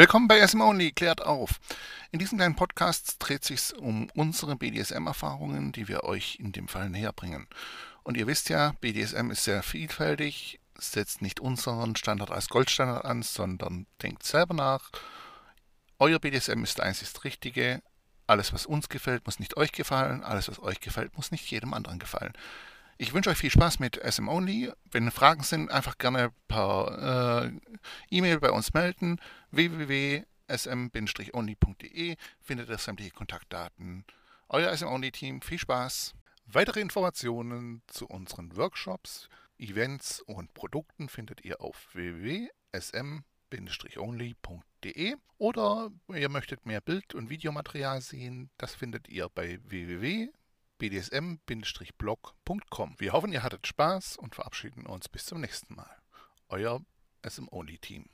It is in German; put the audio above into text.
Willkommen bei SM Only, klärt auf. In diesem kleinen Podcast dreht sich um unsere BDSM-Erfahrungen, die wir euch in dem Fall näher bringen. Und ihr wisst ja, BDSM ist sehr vielfältig, setzt nicht unseren Standard als Goldstandard an, sondern denkt selber nach. Euer BDSM ist einzig Richtige. Alles, was uns gefällt, muss nicht euch gefallen. Alles, was euch gefällt, muss nicht jedem anderen gefallen. Ich wünsche euch viel Spaß mit SM Only. Wenn Fragen sind, einfach gerne per äh, E-Mail bei uns melden. www.sm-only.de findet ihr sämtliche Kontaktdaten. Euer SM Only Team, viel Spaß. Weitere Informationen zu unseren Workshops, Events und Produkten findet ihr auf www.sm-only.de oder ihr möchtet mehr Bild- und Videomaterial sehen, das findet ihr bei www bdsm-blog.com. Wir hoffen, ihr hattet Spaß und verabschieden uns bis zum nächsten Mal. Euer SM Only Team.